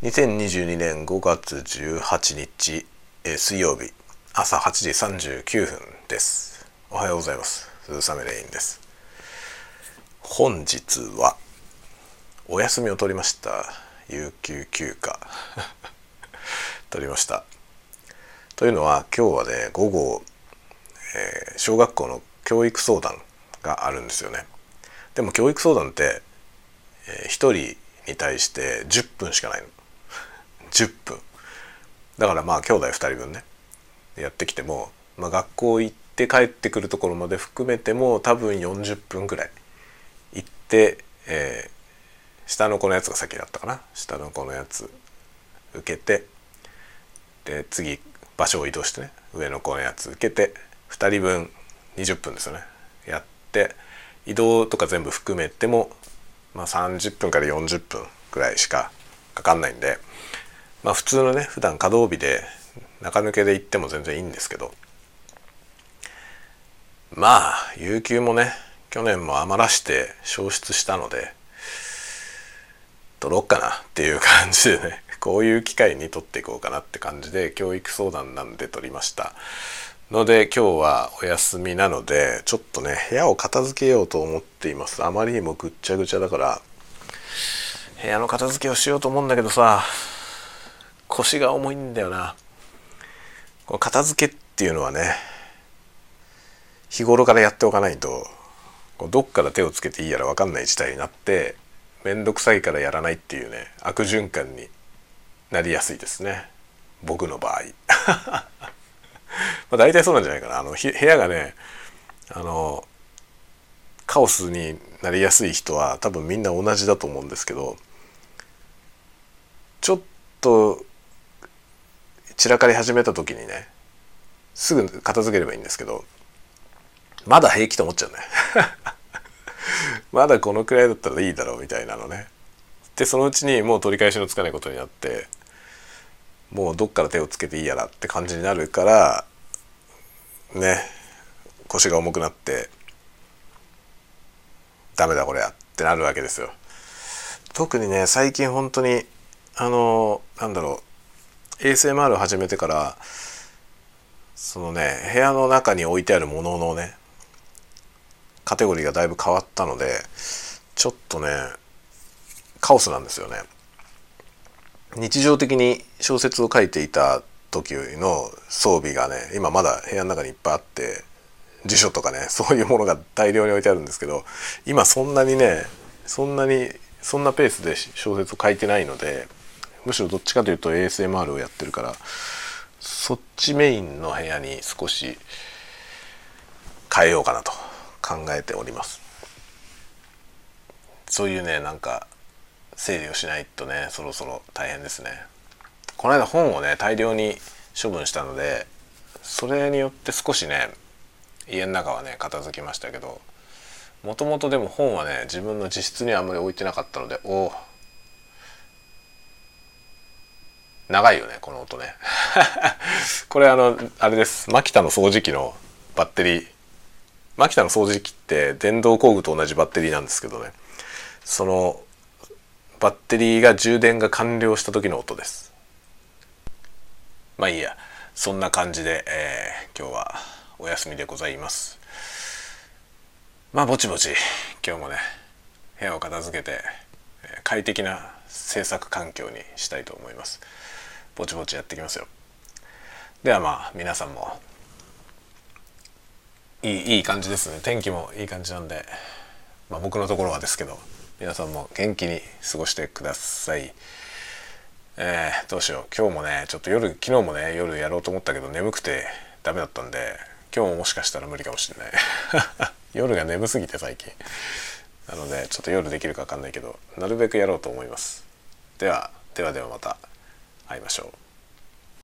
2022年5月18日、えー、水曜日朝8時39分です。おはようございます。鈴雨レインです。本日はお休みを取りました。有給休暇。取りました。というのは今日はね午後、えー、小学校の教育相談があるんですよね。でも教育相談って、えー、1人に対して10分しかないの。10分だからまあ兄弟2人分ね。やってきても、まあ、学校行って帰ってくるところまで含めても多分40分ぐらい。行って、えー、下の子のやつが先だったかな。下の子のやつ受けてで次場所を移動してね。上の子のやつ受けて2人分20分ですよね。やって移動とか全部含めても、まあ、30分から40分ぐらいしかかかんないんでまあ普通のね普段稼働日で中抜けで行っても全然いいんですけど。まあ有給もね去年も余らして消失したので取ろうかなっていう感じでね こういう機会に取っていこうかなって感じで教育相談なんで取りました。ので今日はお休みなのでちょっとね部屋を片付けようと思っています。あまりにもぐっちゃぐちゃだから部屋の片付けをしようと思うんだけどさ腰が重いんだよな。この片付けっていうのはね日頃からやっておかないとどっから手をつけていいやら分かんない事態になって面倒くさいからやらないっていうね悪循環になりやすいですね。僕の場合。まあ大体そうなんじゃないかな。あの部屋がねあのカオスになりやすい人は多分みんな同じだと思うんですけどちょっと散らかり始めた時にねすぐ片付ければいいんですけどまだ平気と思っちゃうね。まだこのくらいだったらいいだろうみたいなのね。でそのうちにもう取り返しのつかないことになってもうどっから手をつけていいやらって感じになるからね腰が重くなってダメだこれやってなるわけですよ。特にね最近本当にあのなんだろう ASMR を始めてからそのね部屋の中に置いてあるもののねカテゴリーがだいぶ変わったのでちょっとねカオスなんですよね。日常的に小説を書いていた時の装備がね今まだ部屋の中にいっぱいあって辞書とかね そういうものが大量に置いてあるんですけど今そんなにねそんなにそんなペースで小説を書いてないのでむしろどっちかというと ASMR をやってるからそっちメインの部屋に少し変えようかなと考えております。そういうねなんか整理をしないとねそろそろ大変ですね。この間本をね大量に処分したのでそれによって少しね家の中はね片付きましたけどもともとでも本はね自分の自室にはあんまり置いてなかったのでおお長いよねこの音ね。これあのあれです。マキタの掃除機のバッテリー。マキタの掃除機って電動工具と同じバッテリーなんですけどね。そのバッテリーが充電が完了した時の音です。まあいいや。そんな感じで、えー、今日はお休みでございます。まあぼちぼち今日もね部屋を片付けて快適な制作環境にしたいと思います。ぼちぼちやっていきますよ。ではまあ皆さんもいいいい感じですね。天気もいい感じなんで、まあ、僕のところはですけど皆さんも元気に過ごしてください。えー、どうしよう。今日もねちょっと夜昨日もね夜やろうと思ったけど眠くてダメだったんで今日ももしかしたら無理かもしれない。夜が眠すぎて最近。なのでちょっと夜できるか分かんないけどなるべくやろうと思います。ではではではまた。会いましょう。